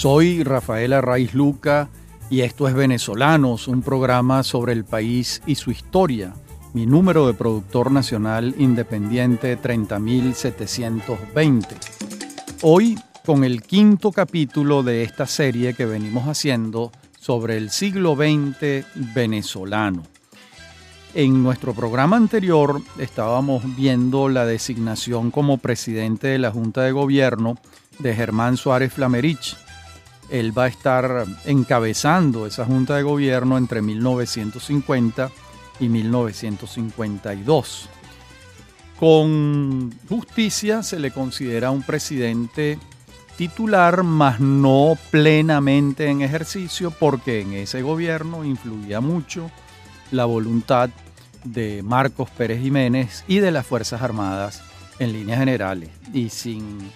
Soy Rafael Arraiz Luca y esto es Venezolanos, un programa sobre el país y su historia. Mi número de productor nacional independiente 30720. Hoy con el quinto capítulo de esta serie que venimos haciendo sobre el siglo XX venezolano. En nuestro programa anterior estábamos viendo la designación como presidente de la Junta de Gobierno de Germán Suárez Flamerich. Él va a estar encabezando esa Junta de Gobierno entre 1950 y 1952. Con justicia se le considera un presidente titular, mas no plenamente en ejercicio, porque en ese gobierno influía mucho la voluntad de Marcos Pérez Jiménez y de las Fuerzas Armadas en líneas generales. Y sin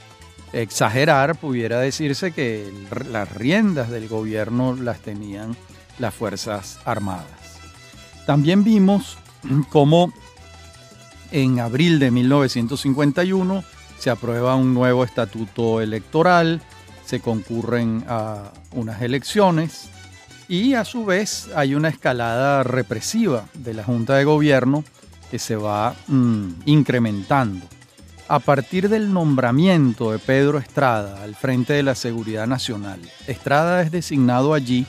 exagerar, pudiera decirse que las riendas del gobierno las tenían las Fuerzas Armadas. También vimos cómo en abril de 1951 se aprueba un nuevo estatuto electoral, se concurren a unas elecciones y a su vez hay una escalada represiva de la Junta de Gobierno que se va mm, incrementando. A partir del nombramiento de Pedro Estrada al frente de la Seguridad Nacional, Estrada es designado allí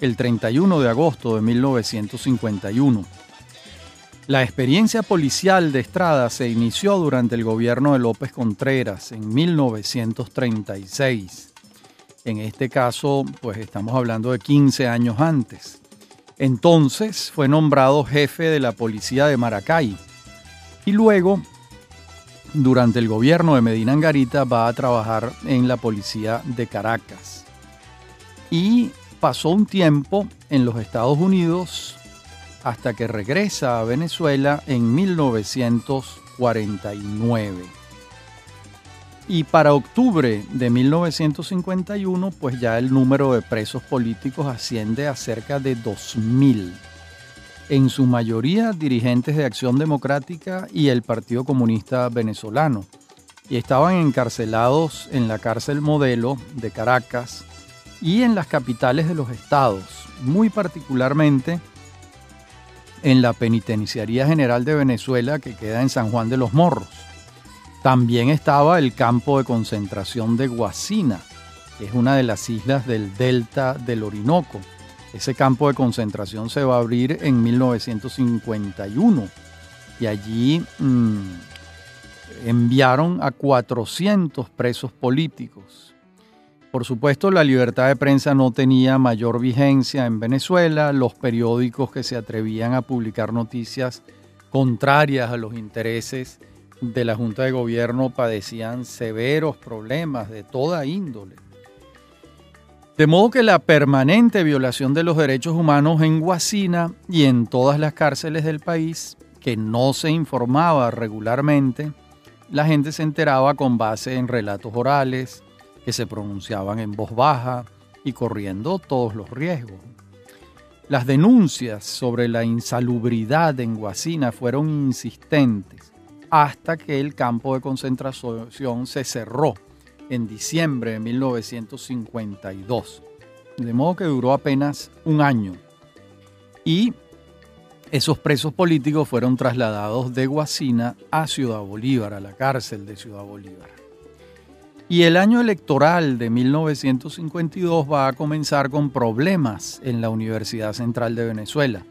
el 31 de agosto de 1951 la experiencia policial de Estrada se inició durante el gobierno de López Contreras en 1936. En este caso, pues estamos hablando de 15 años antes. Entonces fue nombrado jefe de la policía de Maracay. Y luego, durante el gobierno de Medina Angarita, va a trabajar en la policía de Caracas. Y pasó un tiempo en los Estados Unidos hasta que regresa a Venezuela en 1949. Y para octubre de 1951, pues ya el número de presos políticos asciende a cerca de 2.000, en su mayoría dirigentes de Acción Democrática y el Partido Comunista Venezolano, y estaban encarcelados en la cárcel modelo de Caracas y en las capitales de los estados, muy particularmente en la Penitenciaría General de Venezuela que queda en San Juan de los Morros. También estaba el campo de concentración de Guasina, que es una de las islas del delta del Orinoco. Ese campo de concentración se va a abrir en 1951 y allí mm, enviaron a 400 presos políticos por supuesto, la libertad de prensa no tenía mayor vigencia en Venezuela. Los periódicos que se atrevían a publicar noticias contrarias a los intereses de la Junta de Gobierno padecían severos problemas de toda índole. De modo que la permanente violación de los derechos humanos en Guasina y en todas las cárceles del país, que no se informaba regularmente, la gente se enteraba con base en relatos orales, que se pronunciaban en voz baja y corriendo todos los riesgos. Las denuncias sobre la insalubridad en Guasina fueron insistentes hasta que el campo de concentración se cerró en diciembre de 1952. De modo que duró apenas un año. Y esos presos políticos fueron trasladados de Guasina a Ciudad Bolívar, a la cárcel de Ciudad Bolívar. Y el año electoral de 1952 va a comenzar con problemas en la Universidad Central de Venezuela,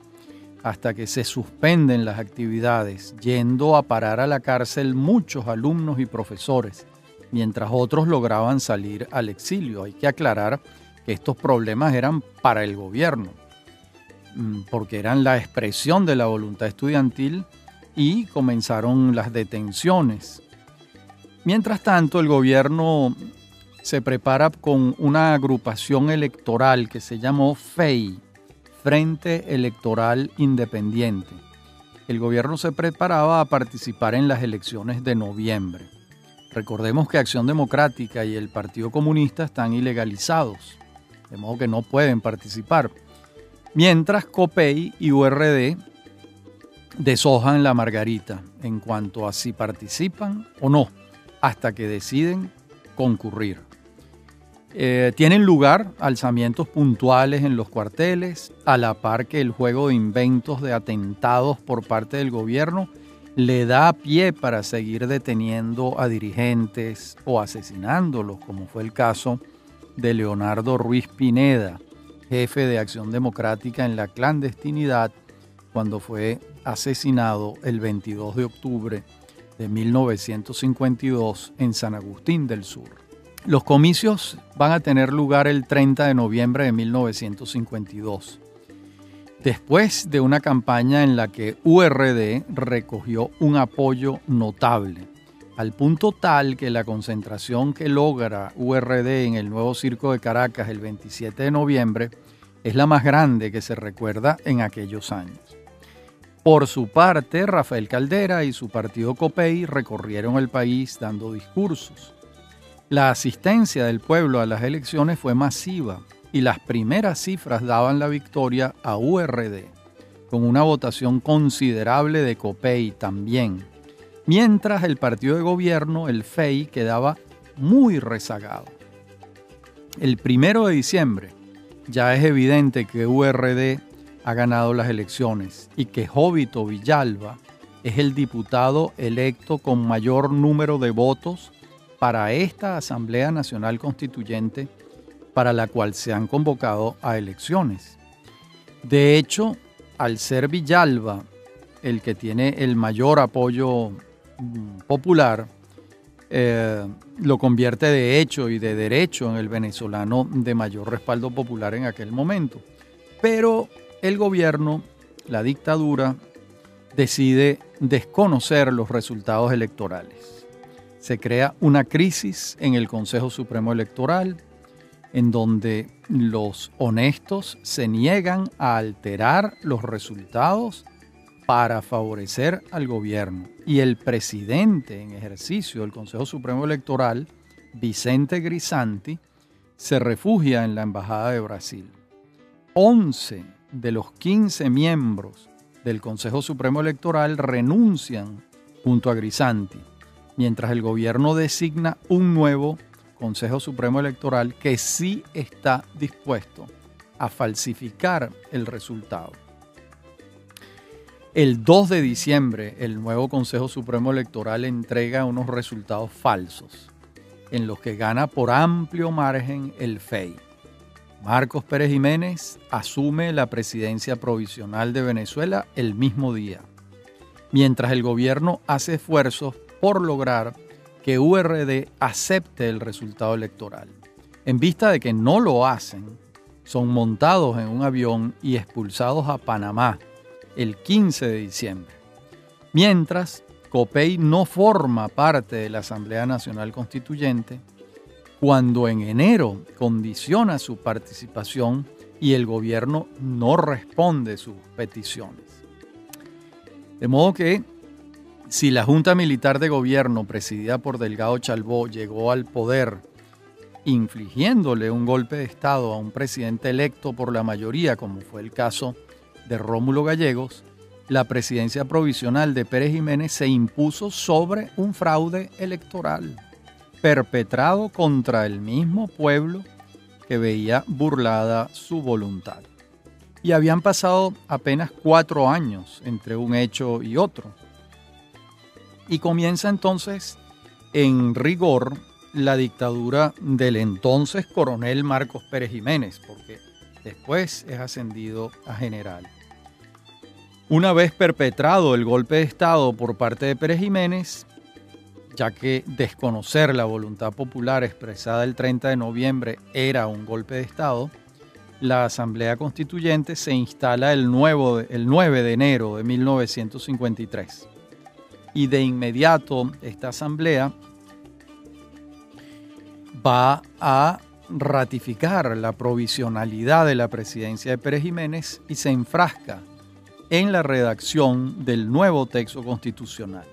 hasta que se suspenden las actividades, yendo a parar a la cárcel muchos alumnos y profesores, mientras otros lograban salir al exilio. Hay que aclarar que estos problemas eran para el gobierno, mm, porque eran la expresión de la voluntad estudiantil y comenzaron las detenciones Mientras tanto, el gobierno se prepara con una agrupación electoral que se llamó FEI, Frente Electoral Independiente. El gobierno se preparaba a participar en las elecciones de noviembre. Recordemos que Acción Democrática y el Partido Comunista están ilegalizados, de modo que no pueden participar. Mientras COPEI y URD deshojan la margarita en cuanto a si participan o no hasta que deciden concurrir. Eh, tienen lugar alzamientos puntuales en los cuarteles, a la par que el juego de inventos de atentados por parte del gobierno le da pie para seguir deteniendo a dirigentes o asesinándolos, como fue el caso de Leonardo Ruiz Pineda, jefe de Acción Democrática en la clandestinidad, cuando fue asesinado el 22 de octubre de 1952 en San Agustín del Sur. Los comicios van a tener lugar el 30 de noviembre de 1952, después de una campaña en la que URD recogió un apoyo notable, al punto tal que la concentración que logra URD en el nuevo Circo de Caracas el 27 de noviembre es la más grande que se recuerda en aquellos años. Por su parte, Rafael Caldera y su partido COPEI recorrieron el país dando discursos. La asistencia del pueblo a las elecciones fue masiva y las primeras cifras daban la victoria a URD, con una votación considerable de COPEI también, mientras el partido de gobierno, el FEI, quedaba muy rezagado. El primero de diciembre ya es evidente que URD ha ganado las elecciones y que Jovito Villalba es el diputado electo con mayor número de votos para esta Asamblea Nacional Constituyente para la cual se han convocado a elecciones. De hecho, al ser Villalba el que tiene el mayor apoyo mm, popular, eh, lo convierte de hecho y de derecho en el venezolano de mayor respaldo popular en aquel momento. Pero el gobierno, la dictadura, decide desconocer los resultados electorales se crea una crisis en el Consejo Supremo Electoral, en donde los honestos se niegan a alterar los resultados para favorecer al gobierno. Y el presidente en ejercicio del Consejo Supremo Electoral, Vicente Grisanti, se refugia en la Embajada de Brasil. 11 de los 15 miembros del Consejo Supremo Electoral renuncian junto a Grisanti mientras el gobierno designa un nuevo Consejo Supremo Electoral que sí está dispuesto a falsificar el resultado. El 2 de diciembre, el nuevo Consejo Supremo Electoral entrega unos resultados falsos, en los que gana por amplio margen el FEI. Marcos Pérez Jiménez asume la presidencia provisional de Venezuela el mismo día, mientras el gobierno hace esfuerzos por lograr que URD acepte el resultado electoral. En vista de que no lo hacen, son montados en un avión y expulsados a Panamá el 15 de diciembre. Mientras, COPEI no forma parte de la Asamblea Nacional Constituyente, cuando en enero condiciona su participación y el gobierno no responde sus peticiones. De modo que si la Junta Militar de Gobierno, presidida por Delgado Chalbó, llegó al poder infligiéndole un golpe de Estado a un presidente electo por la mayoría, como fue el caso de Rómulo Gallegos, la presidencia provisional de Pérez Jiménez se impuso sobre un fraude electoral perpetrado contra el mismo pueblo que veía burlada su voluntad. Y habían pasado apenas cuatro años entre un hecho y otro. Y comienza entonces en rigor la dictadura del entonces coronel Marcos Pérez Jiménez, porque después es ascendido a general. Una vez perpetrado el golpe de Estado por parte de Pérez Jiménez, ya que desconocer la voluntad popular expresada el 30 de noviembre era un golpe de Estado, la Asamblea Constituyente se instala el, nuevo, el 9 de enero de 1953 y de inmediato esta asamblea va a ratificar la provisionalidad de la presidencia de Pérez Jiménez y se enfrasca en la redacción del nuevo texto constitucional.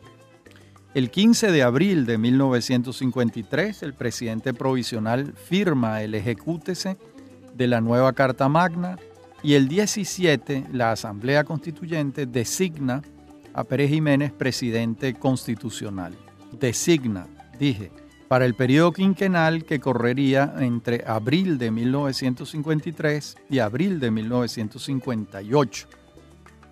El 15 de abril de 1953, el presidente provisional firma el ejecútese de la nueva Carta Magna y el 17 la Asamblea Constituyente designa a Pérez Jiménez presidente constitucional. Designa, dije, para el periodo quinquenal que correría entre abril de 1953 y abril de 1958,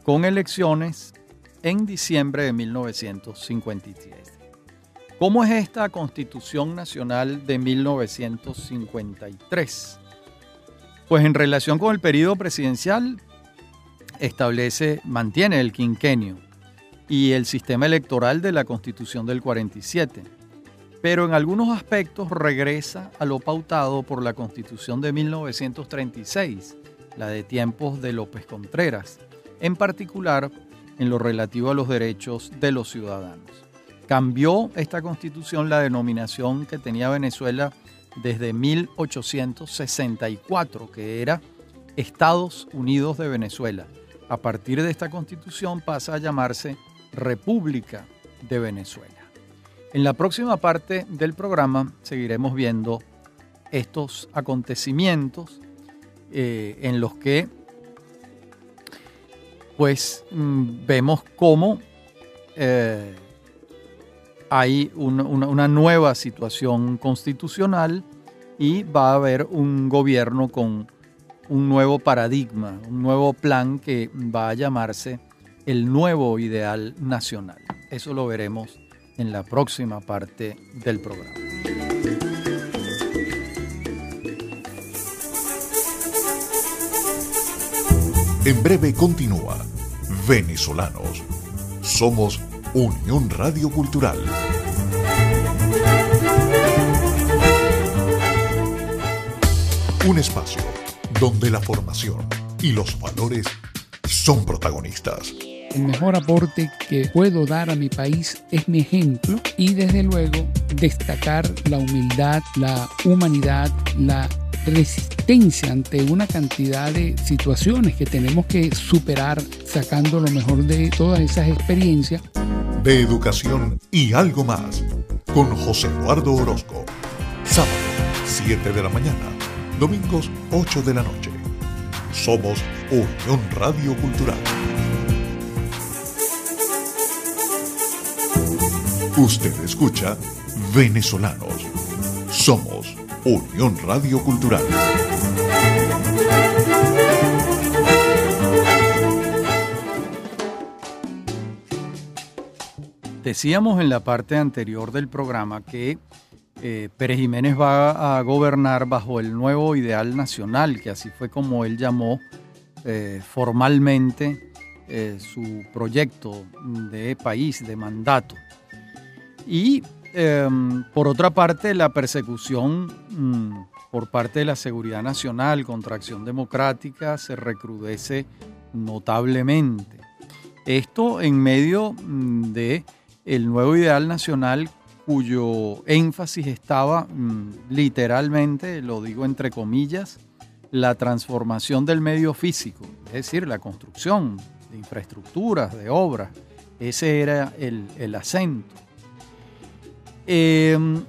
con elecciones en diciembre de 1953. ¿Cómo es esta Constitución Nacional de 1953? Pues en relación con el periodo presidencial, establece, mantiene el quinquenio y el sistema electoral de la Constitución del 47, pero en algunos aspectos regresa a lo pautado por la Constitución de 1936, la de tiempos de López Contreras, en particular en lo relativo a los derechos de los ciudadanos. Cambió esta constitución la denominación que tenía Venezuela desde 1864, que era Estados Unidos de Venezuela. A partir de esta constitución pasa a llamarse República de Venezuela. En la próxima parte del programa seguiremos viendo estos acontecimientos eh, en los que pues mm, vemos cómo eh, hay una, nueva situación constitucional y va a haber un gobierno con un nuevo paradigma, un nuevo plan que va a llamarse el nuevo ideal nacional. Eso lo veremos en la próxima parte del programa. En breve continúa Venezolanos. Somos Unión Radio Cultural. Un espacio donde la formación y los valores son protagonistas. El mejor aporte que puedo dar a mi país es mi ejemplo y desde luego destacar la humildad, la humanidad, la resistencia ante una cantidad de situaciones que tenemos que superar sacando lo mejor de todas esas experiencias. De educación y algo más con José Eduardo Orozco. Sábado, 7 de la mañana. Domingos, 8 de la noche. Somos Unión Radio Cultural. Usted escucha Venezolanos. Somos Unión Radio Cultural. Decíamos en la parte anterior del programa que eh, Pérez Jiménez va a gobernar bajo el nuevo ideal nacional, que así fue como él llamó eh, formalmente eh, su proyecto de país, de mandato. Y Em, por otra parte, la persecución mm, por parte de la Seguridad Nacional contra Acción Democrática se recrudece notablemente. Esto en medio mm, de el nuevo ideal nacional cuyo énfasis estaba mm, literalmente, lo digo entre comillas, la transformación del medio físico, es decir, la construcción de infraestructuras, de obras. Ese era el acento. Em,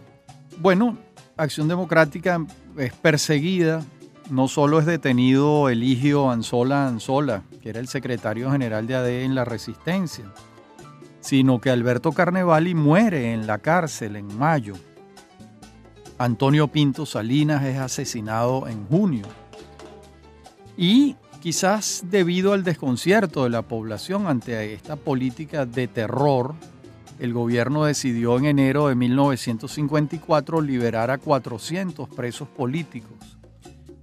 bueno, Acción Democrática es perseguida, no solo es detenido Eligio Anzola Anzola, que era el secretario general de ADE en la Resistencia, sino que Alberto Carnevali muere en la cárcel en mayo. Antonio Pinto Salinas es asesinado en junio. Y quizás debido al desconcierto de la población ante esta política de terror, el gobierno decidió en enero de 1954 liberar a 400 presos políticos,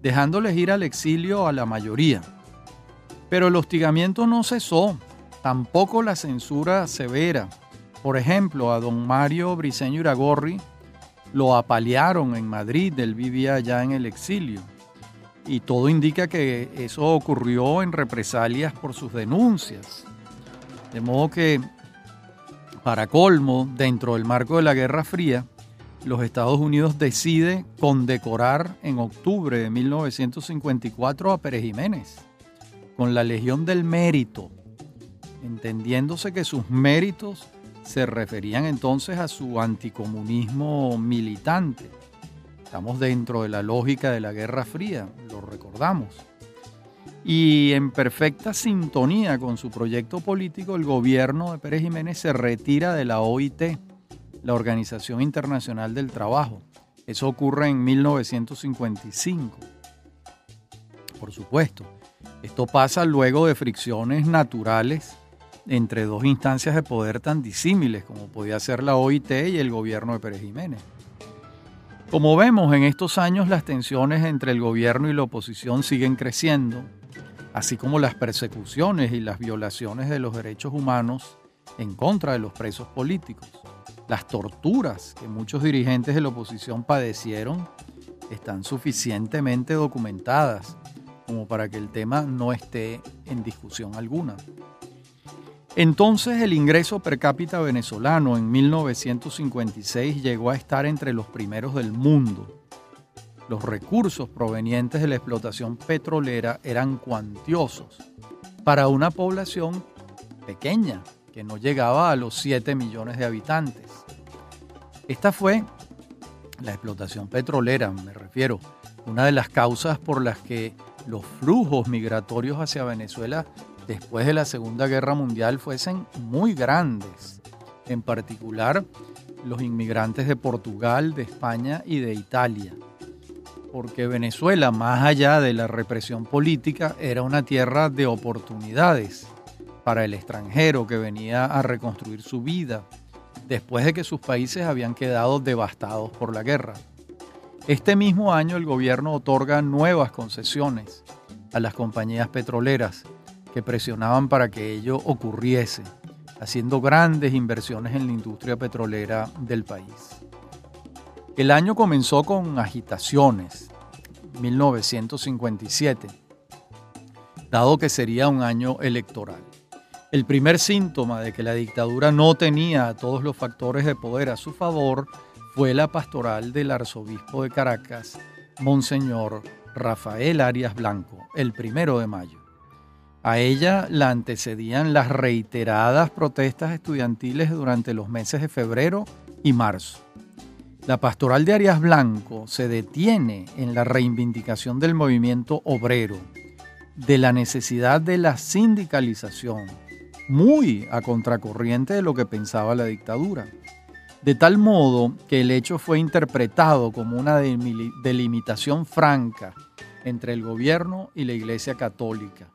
dejándoles ir al exilio a la mayoría. Pero el hostigamiento no cesó, tampoco la censura severa. Por ejemplo, a don Mario Briceño Iragorri lo apalearon en Madrid, él vivía allá en el exilio. Y todo indica que eso ocurrió en represalias por sus denuncias. De modo que para colmo, dentro del marco de la Guerra Fría, los Estados Unidos decide condecorar en octubre de 1954 a Pérez Jiménez con la Legión del Mérito, entendiéndose que sus méritos se referían entonces a su anticomunismo militante. Estamos dentro de la lógica de la Guerra Fría, lo recordamos. Y en perfecta sintonía con su proyecto político, el gobierno de Pérez Jiménez se retira de la OIT la Organización Internacional del Trabajo. Eso ocurre en 1955. Por supuesto, esto pasa luego de fricciones naturales entre dos instancias de poder tan disímiles como podía ser la OIT y el gobierno de Pérez Jiménez. Como vemos en estos años, las tensiones entre el gobierno y la oposición siguen creciendo, así como las persecuciones y las violaciones de los derechos humanos en contra de los presos políticos. Las torturas que muchos dirigentes de la oposición padecieron están suficientemente documentadas como para que el tema no esté en discusión alguna. Entonces el ingreso per cápita venezolano en 1956 llegó a estar entre los primeros del mundo. Los recursos provenientes de la explotación petrolera eran cuantiosos para una población pequeña que no llegaba a los 7 millones de habitantes. Esta fue la explotación petrolera, me refiero, una de las causas por las que los flujos migratorios hacia Venezuela después de la Segunda Guerra Mundial fuesen muy grandes, en particular los inmigrantes de Portugal, de España y de Italia, porque Venezuela, más allá de la represión política, era una tierra de oportunidades para el extranjero que venía a reconstruir su vida después de que sus países habían quedado devastados por la guerra. Este mismo año el gobierno otorga nuevas concesiones a las compañías petroleras que presionaban para que ello ocurriese, haciendo grandes inversiones en la industria petrolera del país. El año comenzó con agitaciones, 1957, dado que sería un año electoral. El primer síntoma de que la dictadura no tenía todos los factores de poder a su favor fue la pastoral del arzobispo de Caracas, Monseñor Rafael Arias Blanco, el primero de mayo. A ella la antecedían las reiteradas protestas estudiantiles durante los meses de febrero y marzo. La pastoral de Arias Blanco se detiene en la reivindicación del movimiento obrero, de la necesidad de la sindicalización, muy a contracorriente de lo que pensaba la dictadura. De tal modo que el hecho fue interpretado como una delimitación franca entre el gobierno y la Iglesia Católica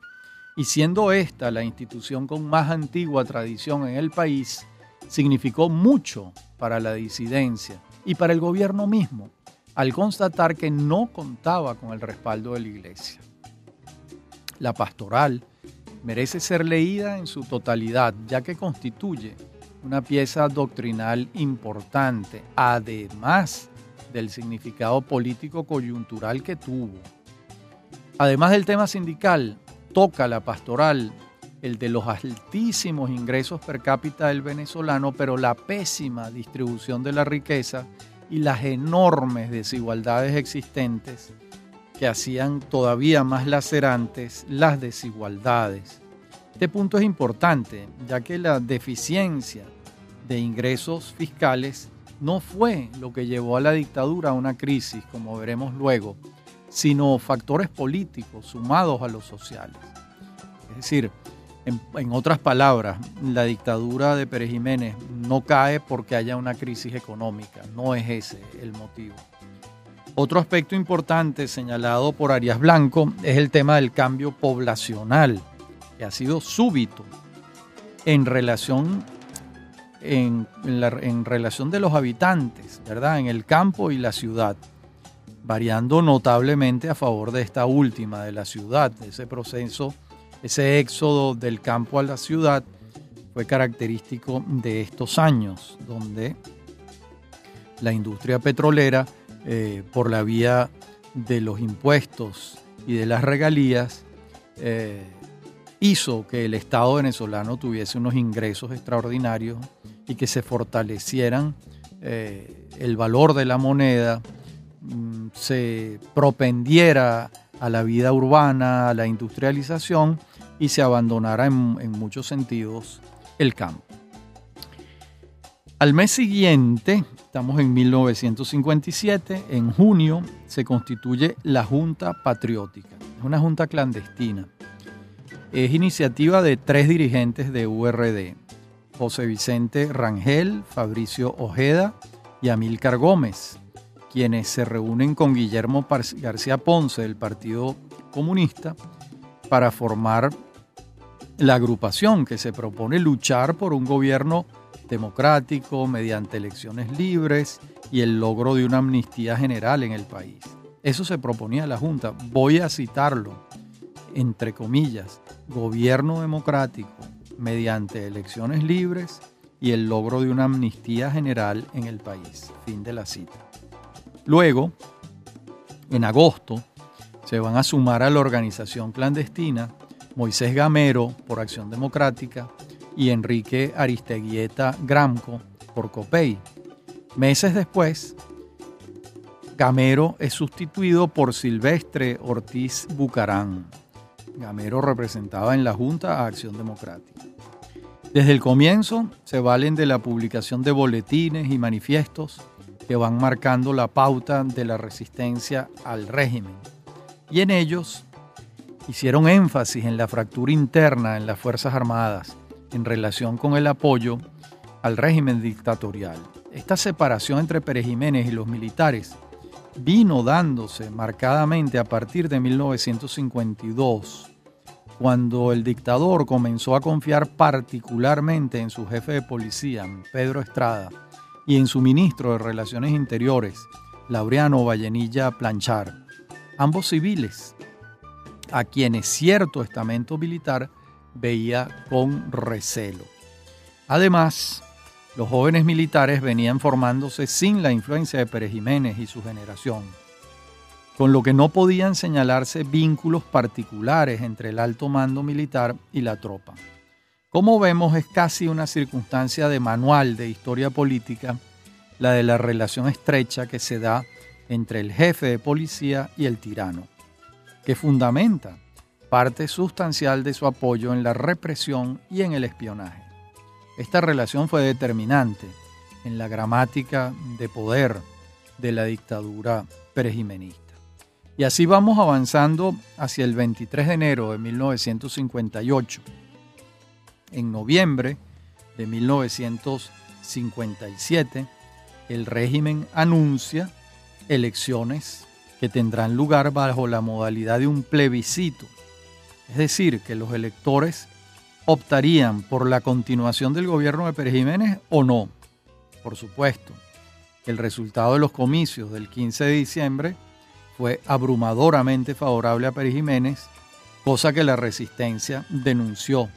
y siendo esta la institución con más antigua tradición en el país, significó mucho para la disidencia y para el gobierno mismo, al constatar que no contaba con el respaldo de la Iglesia. La pastoral merece ser leída en su totalidad, ya que constituye una pieza doctrinal importante, además del significado político coyuntural que tuvo. Además del tema sindical, toca la pastoral, el de los altísimos ingresos per cápita del venezolano, pero la pésima distribución de la riqueza y las enormes desigualdades existentes que hacían todavía más lacerantes las desigualdades. Este punto es importante, ya que la deficiencia de ingresos fiscales no fue lo que llevó a la dictadura a una crisis, como veremos luego, sino factores políticos sumados a los sociales. Es decir, en, otras palabras, la dictadura de Pérez Jiménez no cae porque haya una crisis económica, no es ese el motivo. Otro aspecto importante señalado por Arias Blanco es el tema del cambio poblacional, que ha sido súbito en relación, en, en relación de los habitantes, ¿verdad? En el campo y la ciudad variando notablemente a favor de esta última, de la ciudad. Ese proceso, ese éxodo del campo a la ciudad fue característico de estos años, donde la industria petrolera, eh, por la vía de los impuestos y de las regalías, eh, hizo que el Estado venezolano tuviese unos ingresos extraordinarios y que se fortalecieran eh, el valor de la moneda, Mm, se propendiera a la vida urbana, a la industrialización y se abandonara en, muchos sentidos el campo. Al mes siguiente, estamos en 1957, en junio se constituye la Junta Patriótica. Es una junta clandestina. Es iniciativa de tres dirigentes de URD. José Vicente Rangel, Fabricio Ojeda y Amílcar Gómez, quienes se reúnen con Guillermo García Ponce del Partido Comunista para formar la agrupación que se propone luchar por un gobierno democrático mediante elecciones libres y el logro de una amnistía general en el país. Eso se proponía la Junta. Voy a citarlo, entre comillas, gobierno democrático mediante elecciones libres y el logro de una amnistía general en el país. Fin de la cita. Luego, en agosto, se van a sumar a la organización clandestina Moisés Gamero por Acción Democrática y Enrique Aristeguieta Gramco por COPEI. Meses después, Gamero es sustituido por Silvestre Ortiz Bucarán. Gamero representaba en la Junta a Acción Democrática. Desde el comienzo se valen de la publicación de boletines y manifiestos que van marcando la pauta de la resistencia al régimen. Y en ellos hicieron énfasis en la fractura interna en las Fuerzas Armadas en relación con el apoyo al régimen dictatorial. Esta separación entre Pérez Jiménez y los militares vino dándose marcadamente a partir de 1952, cuando el dictador comenzó a confiar particularmente en su jefe de policía, Pedro Estrada, y en su ministro de Relaciones Interiores, Laureano Vallenilla Planchar, ambos civiles, a quienes cierto estamento militar veía con recelo. Además, los jóvenes militares venían formándose sin la influencia de Pérez Jiménez y su generación, con lo que no podían señalarse vínculos particulares entre el alto mando militar y la tropa. Como vemos, es casi una circunstancia de manual de historia política la de la relación estrecha que se da entre el jefe de policía y el tirano, que fundamenta parte sustancial de su apoyo en la represión y en el espionaje. Esta relación fue determinante en la gramática de poder de la dictadura perejimenista. Y así vamos avanzando hacia el 23 de enero de 1958. En noviembre de 1957, el régimen anuncia elecciones que tendrán lugar bajo la modalidad de un plebiscito es decir, que los electores optarían por la continuación del gobierno de Pérez Jiménez o no. Por supuesto, el resultado de los comicios del 15 de diciembre fue abrumadoramente favorable a Pérez Jiménez, cosa que la resistencia denunció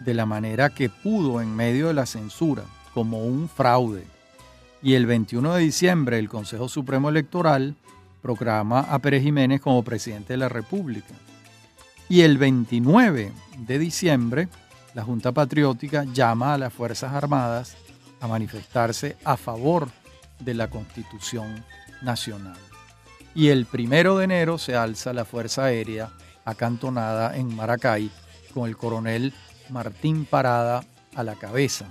de la manera que pudo en medio de la censura, como un fraude. Y el 21 de diciembre el Consejo Supremo Electoral proclama a Pérez Jiménez como presidente de la República. Y el 29 de diciembre, la Junta Patriótica llama a las Fuerzas Armadas a manifestarse a favor de la Constitución Nacional. Y el primero de enero se alza la Fuerza Aérea acantonada en Maracay con el coronel Martín Parada a la cabeza,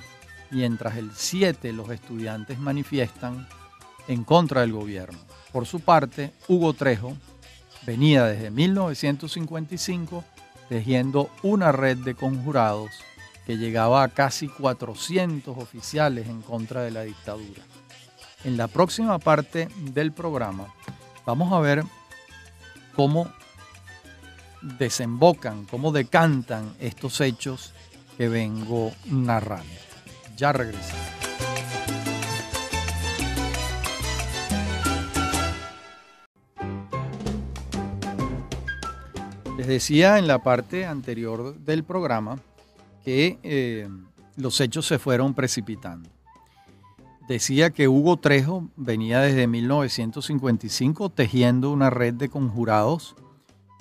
mientras el 7 los estudiantes manifiestan en contra del gobierno. Por su parte, Hugo Trejo, venía desde 1955 tejiendo una red de conjurados que llegaba a casi 400 oficiales en contra de la dictadura. En la próxima parte del programa vamos a ver cómo desembocan, cómo decantan estos hechos que vengo narrando. Ya regresamos. Decía en la parte anterior del programa que eh, los hechos se fueron precipitando. Decía que Hugo Trejo venía desde 1955 tejiendo una red de conjurados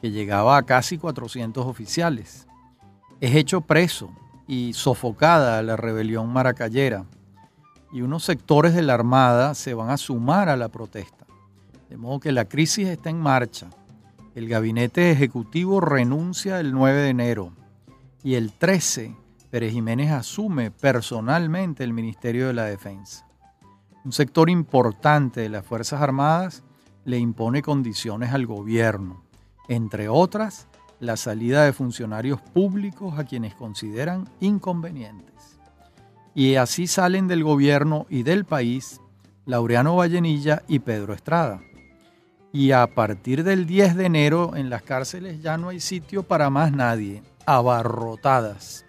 que llegaba a casi 400 oficiales. Es hecho preso y sofocada la rebelión maracayera y unos sectores de la Armada se van a sumar a la protesta. De modo que la crisis está en marcha el gabinete ejecutivo renuncia el 9 de enero y el 13 Pérez Jiménez asume personalmente el Ministerio de la Defensa. Un sector importante de las Fuerzas Armadas le impone condiciones al gobierno, entre otras la salida de funcionarios públicos a quienes consideran inconvenientes. Y así salen del gobierno y del país Laureano Vallenilla y Pedro Estrada. Y a partir del 10 de enero en las cárceles ya no hay sitio para más nadie, abarrotadas.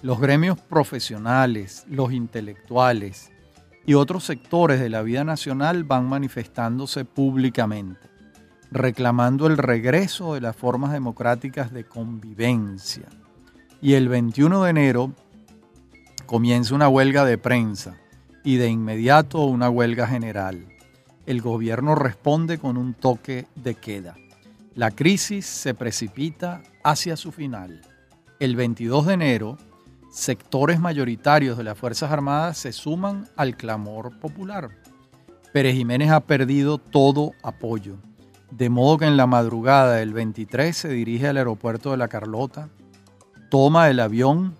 Los gremios profesionales, los intelectuales y otros sectores de la vida nacional van manifestándose públicamente, reclamando el regreso de las formas democráticas de convivencia. Y el 21 de enero comienza una huelga de prensa y de inmediato una huelga general. El gobierno responde con un toque de queda. La crisis se precipita hacia su final. El 22 de enero, sectores mayoritarios de las Fuerzas Armadas se suman al clamor popular. Pérez Jiménez ha perdido todo apoyo, de modo que en la madrugada del 23 se dirige al aeropuerto de La Carlota, toma el avión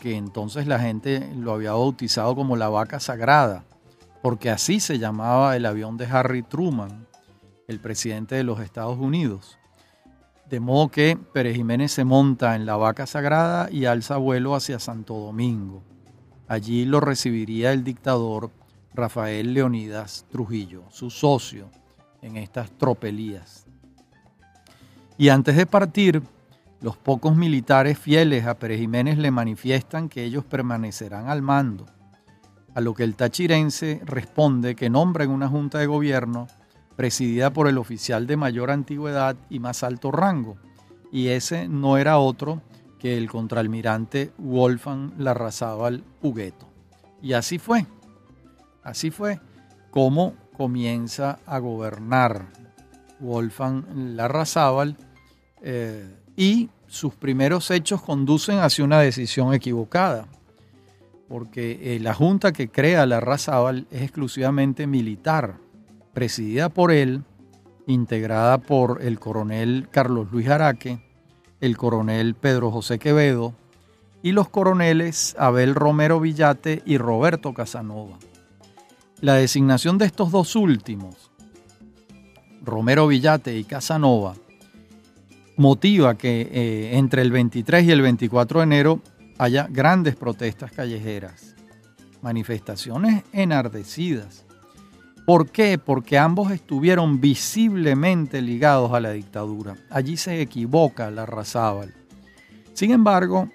que entonces la gente lo había bautizado como la vaca sagrada, porque así se llamaba el avión de Harry Truman, el presidente de los Estados Unidos. De modo que Pérez Jiménez se monta en la vaca sagrada y alza vuelo hacia Santo Domingo. Allí lo recibiría el dictador Rafael Leonidas Trujillo, su socio en estas tropelías. Y antes de partir, los pocos militares fieles a Pérez Jiménez le manifiestan que ellos permanecerán al mando, a lo que el tachirense responde que nombren una junta de gobierno presidida por el oficial de mayor antigüedad y más alto rango, y ese no era otro que el contraalmirante Wolfgang Larrazábal Hugueto. Y así fue, así fue como comienza a gobernar Wolfgang Larrazábal. Eh, y sus primeros hechos conducen hacia una decisión equivocada, porque eh, la junta que crea la Razábal es exclusivamente militar, presidida por él, integrada por el coronel Carlos Luis Araque, el coronel Pedro José Quevedo y los coroneles Abel Romero Villate y Roberto Casanova. La designación de estos dos últimos, Romero Villate y Casanova, motiva que eh, entre el 23 y el 24 de enero haya grandes protestas callejeras, manifestaciones enardecidas. ¿Por qué? Porque ambos estuvieron visiblemente ligados a la dictadura. Allí se equivoca la Razábal. Sin embargo,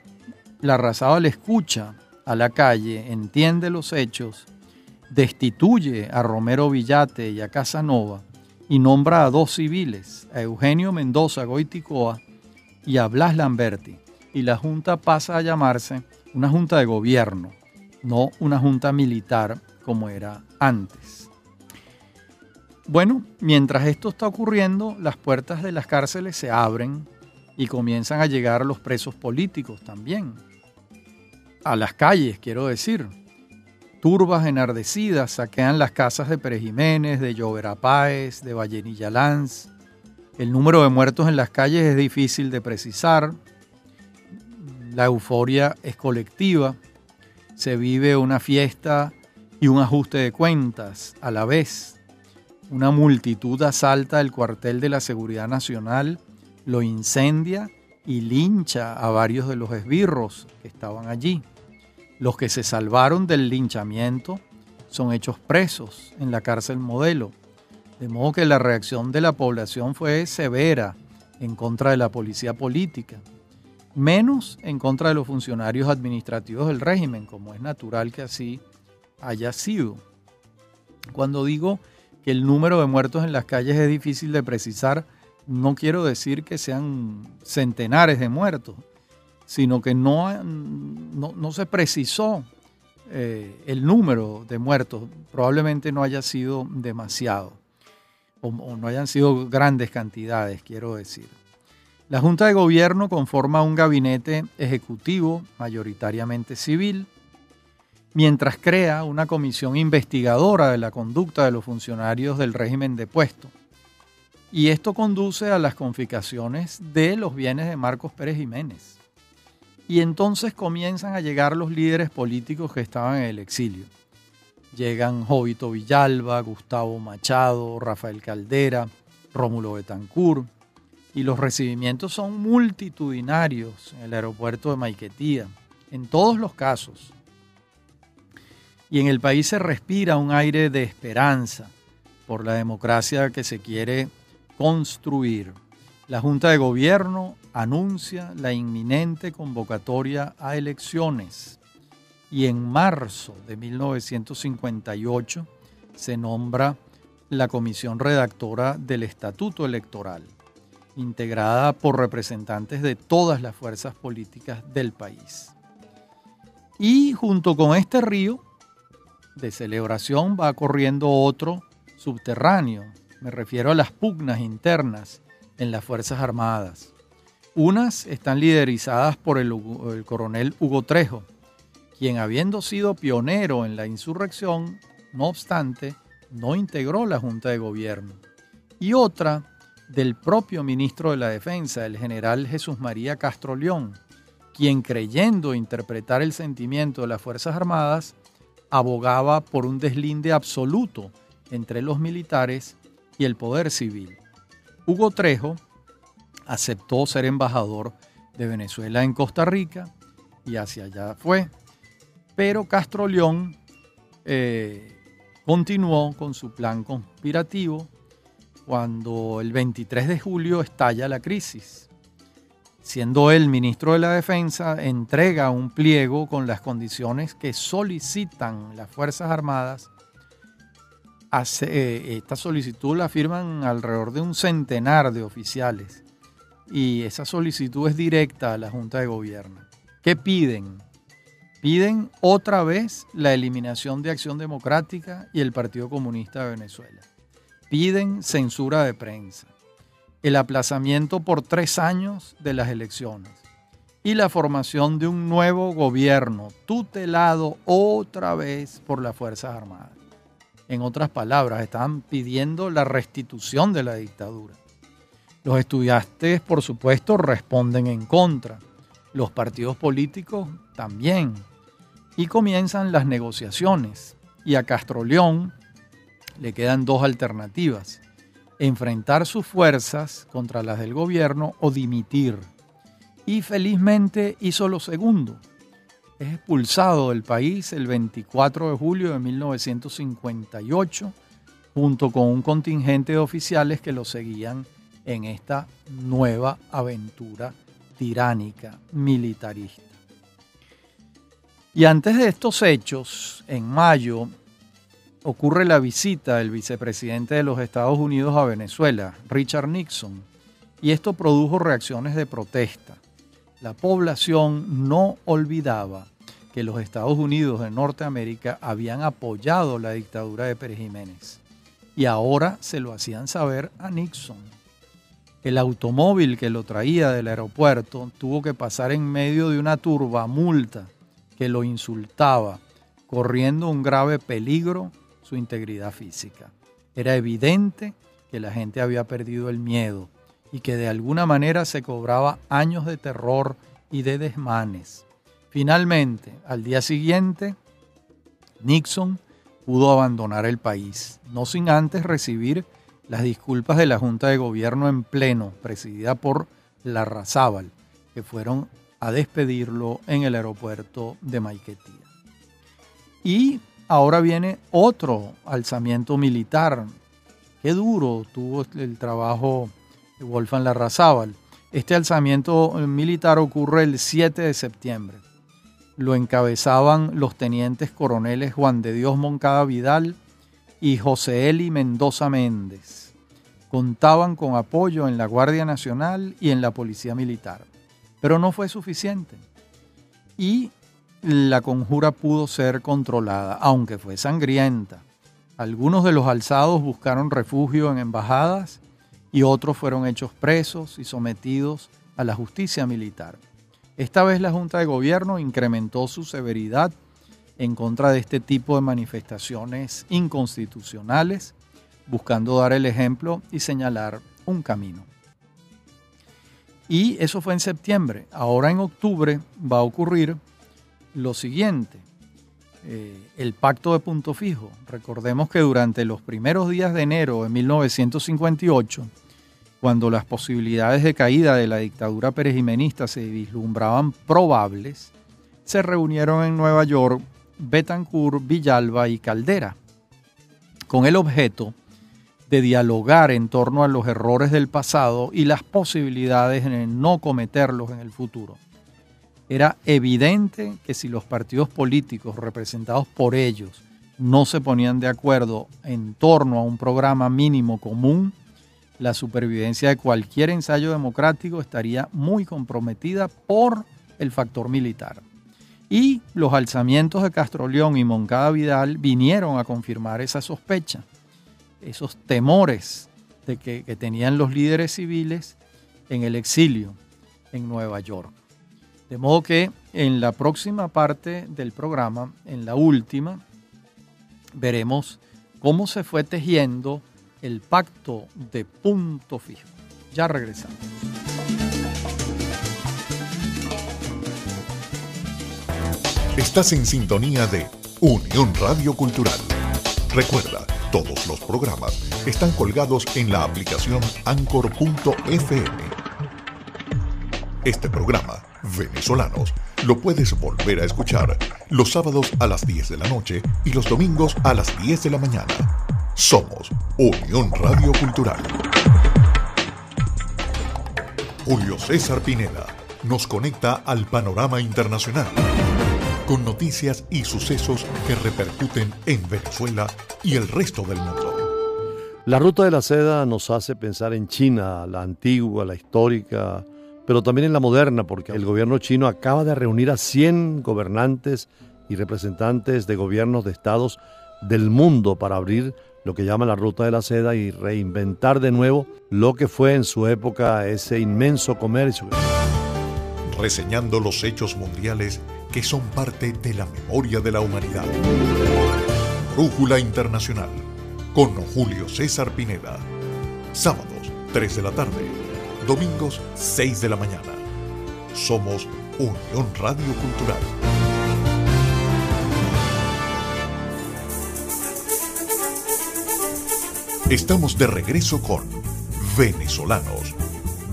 la Razábal escucha a la calle, entiende los hechos, destituye a Romero Villate y a Casanova y nombra a dos civiles, a Eugenio Mendoza Goiticoa y a Blas Lamberti. Y la junta pasa a llamarse una junta de gobierno, no una junta militar como era antes. Bueno, mientras esto está ocurriendo, las puertas de las cárceles se abren y comienzan a llegar los presos políticos también. A las calles, quiero decir turbas enardecidas saquean las casas de Pérez Jiménez, de Llovera Páez, de Vallenilla Lanz. El número de muertos en las calles es difícil de precisar. La euforia es colectiva. Se vive una fiesta y un ajuste de cuentas a la vez. Una multitud asalta el cuartel de la Seguridad Nacional, lo incendia y lincha a varios de los esbirros que estaban allí. Los que se salvaron del linchamiento son hechos presos en la cárcel modelo, de modo que la reacción de la población fue severa en contra de la policía política, menos en contra de los funcionarios administrativos del régimen, como es natural que así haya sido. Cuando digo que el número de muertos en las calles es difícil de precisar, no quiero decir que sean centenares de muertos, sino que no, no, se precisó eh, el número de muertos. Probablemente no haya sido demasiado, o, o no hayan sido grandes cantidades, quiero decir. La Junta de Gobierno conforma un gabinete ejecutivo mayoritariamente civil, mientras crea una comisión investigadora de la conducta de los funcionarios del régimen de puesto. Y esto conduce a las confiscaciones de los bienes de Marcos Pérez Jiménez. Y entonces comienzan a llegar los líderes políticos que estaban en el exilio. Llegan Jovito Villalba, Gustavo Machado, Rafael Caldera, Rómulo Betancourt, y los recibimientos son multitudinarios en el aeropuerto de Maiquetía, en todos los casos. y en el país se respira un aire de esperanza por la democracia que se quiere construir. La Junta de Gobierno anuncia la inminente convocatoria a elecciones y en marzo de 1958 se nombra la comisión redactora del Estatuto Electoral, integrada por representantes de todas las fuerzas políticas del país. Y junto con este río de celebración va corriendo otro subterráneo, me refiero a las pugnas internas en las Fuerzas Armadas. Unas están liderizadas por el, el coronel Hugo Trejo, quien habiendo sido pionero en la insurrección, no obstante, no integró la Junta de Gobierno. Y otra del propio ministro de la Defensa, el general Jesús María Castro León, quien creyendo interpretar el sentimiento de las Fuerzas Armadas, abogaba por un deslinde absoluto entre los militares y el poder civil. Hugo Trejo aceptó ser embajador de Venezuela en Costa Rica y hacia allá fue. Pero Castro León eh, continuó con su plan conspirativo cuando el 23 de julio estalla la crisis. Siendo él ministro de la Defensa, entrega un pliego con las condiciones que solicitan las Fuerzas Armadas. Eh, esta solicitud la firman alrededor de un centenar de oficiales y esa solicitud es directa a la Junta de Gobierno. ¿Qué piden? Piden otra vez la eliminación de Acción Democrática y el Partido Comunista de Venezuela. Piden censura de prensa, el aplazamiento por tres años de las elecciones y la formación de un nuevo gobierno tutelado otra vez por las Fuerzas Armadas. En otras palabras, están pidiendo la restitución de la dictadura. Los estudiantes, por supuesto, responden en contra. Los partidos políticos también y comienzan las negociaciones. Y a Castro León le quedan dos alternativas. Enfrentar sus fuerzas contra las del gobierno o dimitir. Y felizmente hizo lo segundo. Es expulsado del país el 24 de julio de 1958 junto con un contingente de oficiales que lo seguían en esta nueva aventura tiránica militarista. Y antes de estos hechos, en mayo, ocurre la visita del vicepresidente de los Estados Unidos a Venezuela, Richard Nixon, y esto produjo reacciones de protesta. La población no olvidaba que los Estados Unidos de Norteamérica habían apoyado la dictadura de Pérez Jiménez y ahora se lo hacían saber a Nixon. El automóvil que lo traía del aeropuerto tuvo que pasar en medio de una turbamulta que lo insultaba, corriendo un grave peligro su integridad física. Era evidente que la gente había perdido el miedo y que de alguna manera se cobraba años de terror y de desmanes. Finalmente, al día siguiente, Nixon pudo abandonar el país, no sin antes recibir las disculpas de la Junta de Gobierno en pleno, presidida por Larrazábal, que fueron a despedirlo en el aeropuerto de Maiquetía. Y ahora viene otro alzamiento militar. Qué duro tuvo el trabajo de Wolfgang Larrazábal. Este alzamiento militar ocurre el 7 de septiembre. Lo encabezaban los tenientes coroneles Juan de Dios Moncada Vidal y José Eli Mendoza Méndez. Contaban con apoyo en la Guardia Nacional y en la Policía Militar. Pero no fue suficiente. Y la conjura pudo ser controlada, aunque fue sangrienta. Algunos de los alzados buscaron refugio en embajadas y otros fueron hechos presos y sometidos a la justicia militar. Esta vez la Junta de Gobierno incrementó su severidad en contra de este tipo de manifestaciones inconstitucionales, buscando dar el ejemplo y señalar un camino. Y eso fue en septiembre. Ahora en octubre va a ocurrir lo siguiente. Eh, el pacto de punto fijo. Recordemos que durante los primeros días de enero de 1958, cuando las posibilidades de caída de la dictadura perejimenista se vislumbraban probables, se reunieron en Nueva York Betancourt, Villalba y Caldera, con el objeto de dialogar en torno a los errores del pasado y las posibilidades de no cometerlos en el futuro. Era evidente que si los partidos políticos representados por ellos no se ponían de acuerdo en torno a un programa mínimo común, la supervivencia de cualquier ensayo democrático estaría muy comprometida por el factor militar. Y los alzamientos de Castroleón y Moncada Vidal vinieron a confirmar esa sospecha, esos temores de que tenían los líderes civiles en el exilio en Nueva York. De modo que en la próxima parte del programa, en la última, veremos cómo se fue tejiendo el pacto de punto fijo. Ya regresamos. Estás en sintonía de Unión Radio Cultural. Recuerda, todos los programas están colgados en la aplicación anchor.fm. Este programa, Venezolanos, lo puedes volver a escuchar los sábados a las 10 de la noche y los domingos a las 10 de la mañana. Somos Unión Radio Cultural. Julio César Pineda nos conecta al panorama internacional con noticias y sucesos que repercuten en Venezuela y el resto del mundo. La ruta de la seda nos hace pensar en China, la antigua, la histórica, pero también en la moderna, porque el gobierno chino acaba de reunir a 100 gobernantes y representantes de gobiernos de estados del mundo para abrir lo que llama la ruta de la seda y reinventar de nuevo lo que fue en su época ese inmenso comercio. Reseñando los hechos mundiales que son parte de la memoria de la humanidad. Brújula Internacional con Julio César Pineda. Sábados, 3 de la tarde. Domingos, 6 de la mañana. Somos Unión Radio Cultural. Estamos de regreso con Venezolanos.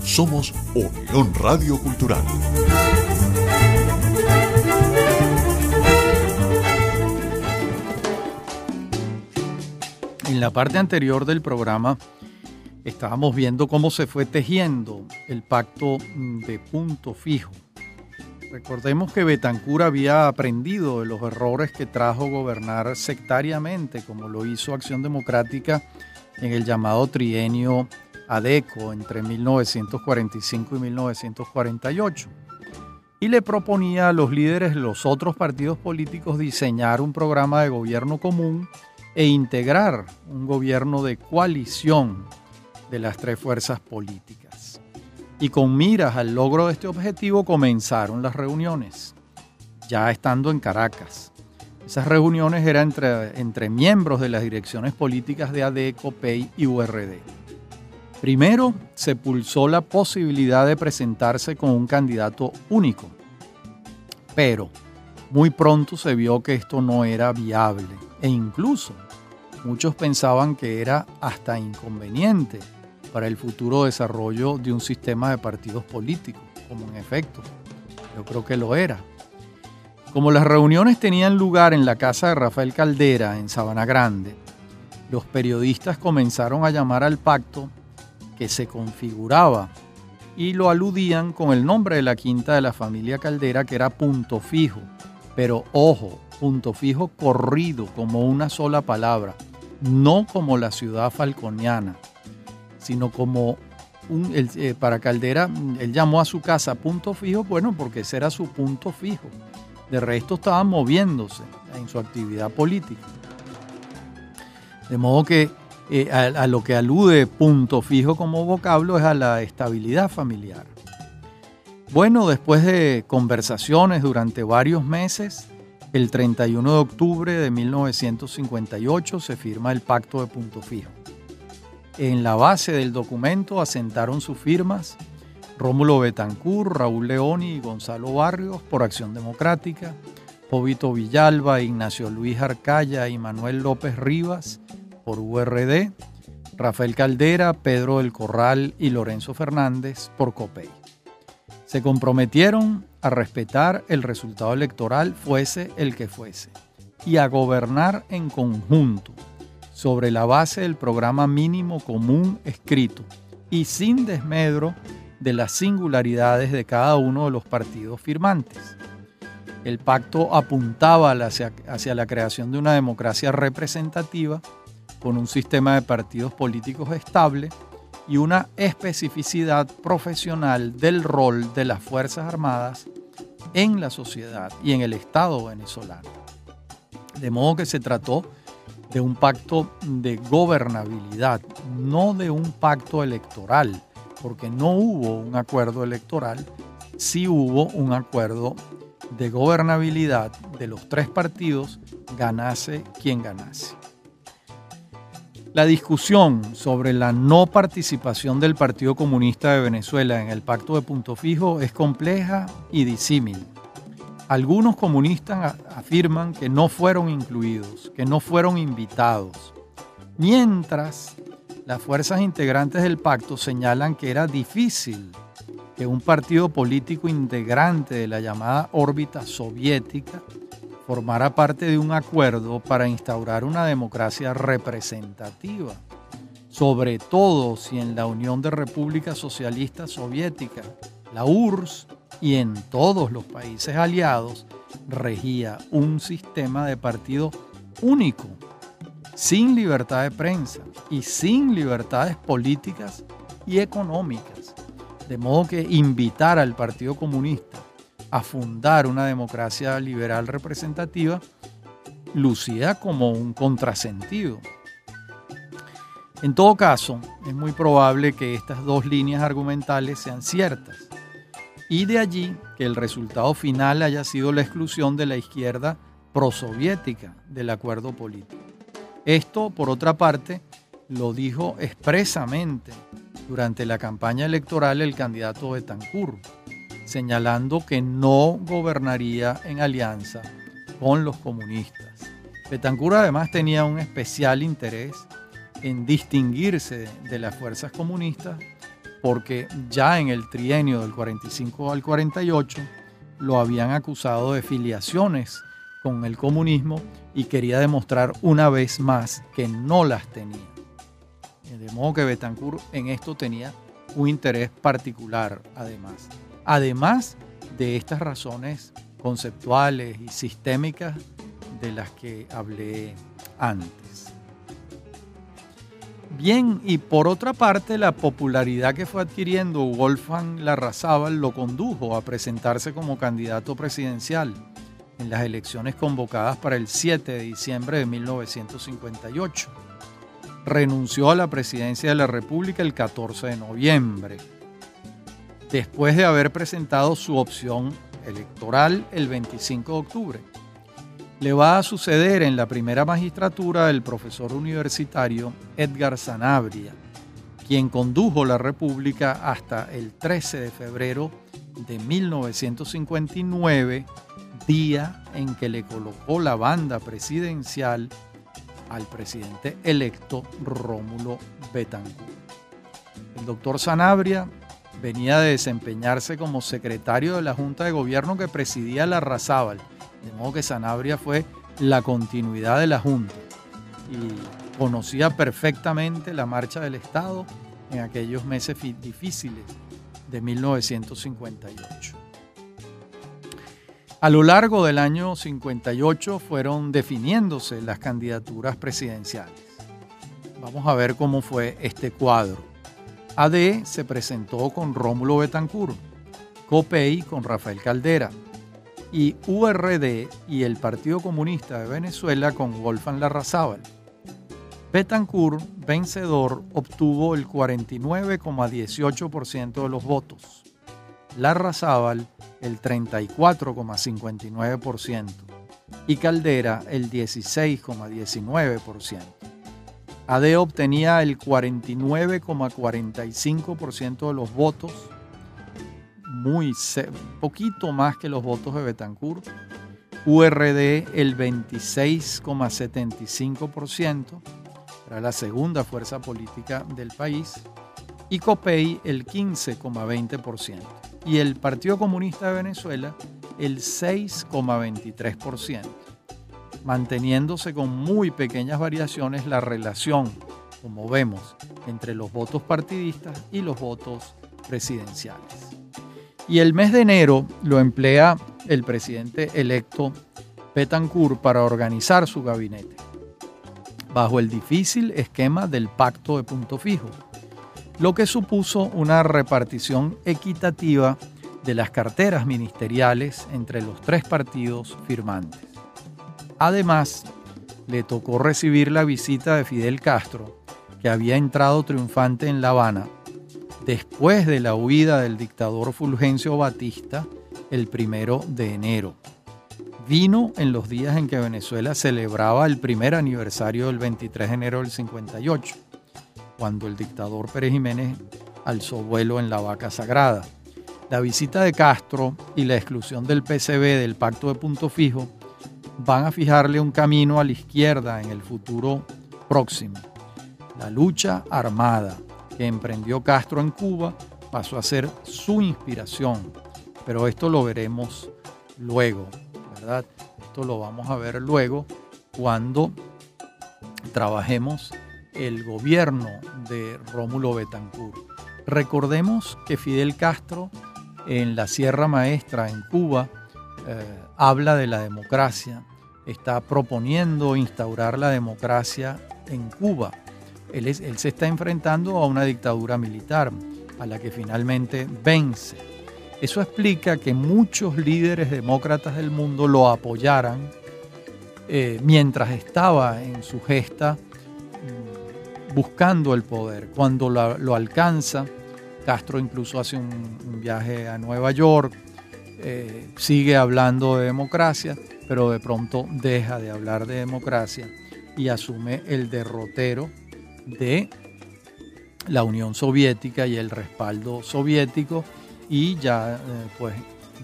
Somos Unión Radio Cultural. En la parte anterior del programa estábamos viendo cómo se fue tejiendo el pacto de punto fijo. Recordemos que Betancur había aprendido de los errores que trajo gobernar sectariamente, como lo hizo Acción Democrática en el llamado trienio ADECO entre 1945 y 1948. Y le proponía a los líderes de los otros partidos políticos diseñar un programa de gobierno común e integrar un gobierno de coalición de las tres fuerzas políticas. Y con miras al logro de este objetivo comenzaron las reuniones, ya estando en Caracas. Esas reuniones eran entre, miembros de las direcciones políticas de ADECO, PEI y URD. Primero, se pulsó la posibilidad de presentarse con un candidato único, pero muy pronto se vio que esto no era viable e incluso muchos pensaban que era hasta inconveniente para el futuro desarrollo de un sistema de partidos políticos, como en efecto yo creo que lo era. Como las reuniones tenían lugar en la casa de Rafael Caldera, en Sabana Grande, los periodistas comenzaron a llamar al pacto que se configuraba y lo aludían con el nombre de la quinta de la familia Caldera, que era Punto Fijo. Pero ojo, Punto Fijo corrido como una sola palabra, no como la ciudad falconiana, sino como un, eh, para Caldera, él llamó a su casa Punto Fijo, bueno, porque ese era su punto fijo de resto estaban moviéndose en su actividad política. De modo que eh, a, lo que alude punto fijo como vocablo es a la estabilidad familiar. Bueno, después de conversaciones durante varios meses, el 31 de octubre de 1958 se firma el Pacto de Punto Fijo. En la base del documento asentaron sus firmas Rómulo Betancur, Raúl Leoni y Gonzalo Barrios por Acción Democrática, Jovito Villalba, Ignacio Luis Arcaya y Manuel López Rivas por URD, Rafael Caldera, Pedro del Corral y Lorenzo Fernández por COPEI. Se comprometieron a respetar el resultado electoral fuese el que fuese. y a gobernar en conjunto sobre la base del programa mínimo común escrito y sin desmedro de las singularidades de cada uno de los partidos firmantes. El pacto apuntaba hacia, la creación de una democracia representativa con un sistema de partidos políticos estable y una especificidad profesional del rol de las Fuerzas Armadas en la sociedad y en el Estado venezolano. De modo que se trató de un pacto de gobernabilidad, no de un pacto electoral, porque no hubo un acuerdo electoral, sí hubo un acuerdo de gobernabilidad de los tres partidos, ganase quien ganase. La discusión sobre la no participación del Partido Comunista de Venezuela en el Pacto de Punto Fijo es compleja y disímil. Algunos comunistas afirman que no fueron incluidos, que no fueron invitados, mientras las fuerzas integrantes del pacto señalan que era difícil que un partido político integrante de la llamada órbita soviética formara parte de un acuerdo para instaurar una democracia representativa, sobre todo si en la Unión de Repúblicas Socialistas Soviéticas, la URSS, y en todos los países aliados regía un sistema de partido único, sin libertad de prensa y sin libertades políticas y económicas. De modo que invitar al Partido Comunista a fundar una democracia liberal representativa lucía como un contrasentido. En todo caso, es muy probable que estas dos líneas argumentales sean ciertas, y de allí que el resultado final haya sido la exclusión de la izquierda prosoviética del acuerdo político. Esto, por otra parte, lo dijo expresamente durante la campaña electoral el candidato Betancourt señalando que no gobernaría en alianza con los comunistas. Betancourt además tenía un especial interés en distinguirse de las fuerzas comunistas porque ya en el trienio del 45 al 48 lo habían acusado de filiaciones con el comunismo y quería demostrar una vez más que no las tenía. De modo que Betancourt en esto tenía un interés particular además además de estas razones conceptuales y sistémicas de las que hablé antes. Bien, y por otra parte, la popularidad que fue adquiriendo Wolfgang Larrazábal lo condujo a presentarse como candidato presidencial en las elecciones convocadas para el 7 de diciembre de 1958. Renunció a la presidencia de la República el 14 de noviembre después de haber presentado su opción electoral el 25 de octubre. Le va a suceder en la primera magistratura el profesor universitario Edgar Sanabria, quien condujo la República hasta el 13 de febrero de 1959, día en que le colocó la banda presidencial al presidente electo Rómulo Betancourt. El doctor Sanabria venía de desempeñarse como secretario de la Junta de Gobierno que presidía la Razábal, de modo que Sanabria fue la continuidad de la Junta y conocía perfectamente la marcha del Estado en aquellos meses difíciles de 1958. A lo largo del año 58 fueron definiéndose las candidaturas presidenciales. Vamos a ver cómo fue este cuadro. AD se presentó con Rómulo Betancourt, COPEI con Rafael Caldera y URD y el Partido Comunista de Venezuela con Wolfgang Larrazábal. Betancourt, vencedor, obtuvo el 49,18% de los votos. Larrazábal el 34,59% y Caldera el 16,19%. AD obtenía el 49,45% de los votos, muy poquito más que los votos de Betancourt. URD el 26,75%, era la segunda fuerza política del país, y COPEI el 15,20%, y el Partido Comunista de Venezuela el 6,23%. manteniéndose con muy pequeñas variaciones la relación, como vemos, entre los votos partidistas y los votos presidenciales. Y el mes de enero lo emplea el presidente electo Betancourt para organizar su gabinete, bajo el difícil esquema del pacto de punto fijo, lo que supuso una repartición equitativa de las carteras ministeriales entre los tres partidos firmantes. Además, le tocó recibir la visita de Fidel Castro, que había entrado triunfante en La Habana, después de la huida del dictador Fulgencio Batista el primero de enero. Vino en los días en que Venezuela celebraba el primer aniversario del 23 de enero del 58, cuando el dictador Pérez Jiménez alzó vuelo en la vaca sagrada. La visita de Castro y la exclusión del PCB del pacto de punto fijo van a fijarle un camino a la izquierda en el futuro próximo. La lucha armada emprendió Castro en Cuba pasó a ser su inspiración, pero esto lo veremos luego, ¿verdad? Esto lo vamos a ver luego cuando trabajemos el gobierno de Rómulo Betancourt. Recordemos que Fidel Castro en la Sierra Maestra en Cuba eh, habla de la democracia, está proponiendo instaurar la democracia en Cuba. Él, él se está enfrentando a una dictadura militar, a la que finalmente vence. Eso explica que muchos líderes demócratas del mundo lo apoyaran eh, mientras estaba en su gesta mm, buscando el poder. Cuando lo, alcanza, Castro incluso hace un, viaje a Nueva York, eh, sigue hablando de democracia, pero de pronto deja de hablar de democracia y asume el derrotero de la Unión Soviética y el respaldo soviético y ya eh, pues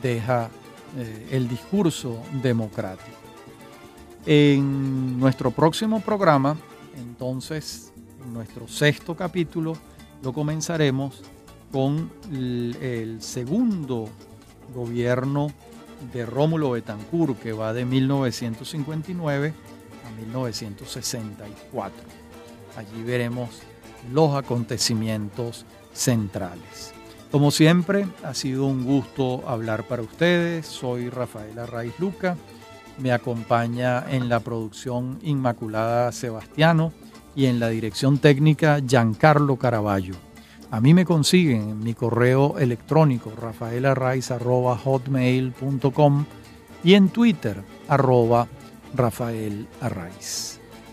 deja eh, el discurso democrático. En nuestro próximo programa, entonces, en nuestro sexto capítulo, lo comenzaremos con el segundo gobierno de Rómulo Betancourt, que va de 1959 a 1964. Allí veremos los acontecimientos centrales. Como siempre, ha sido un gusto hablar para ustedes. Soy Rafael Arraiz Luca. Me acompaña en la producción Inmaculada Sebastiano y en la dirección técnica Giancarlo Caraballo. A mí me consiguen en mi correo electrónico rafaelarraiz.hotmail.com y en Twitter arroba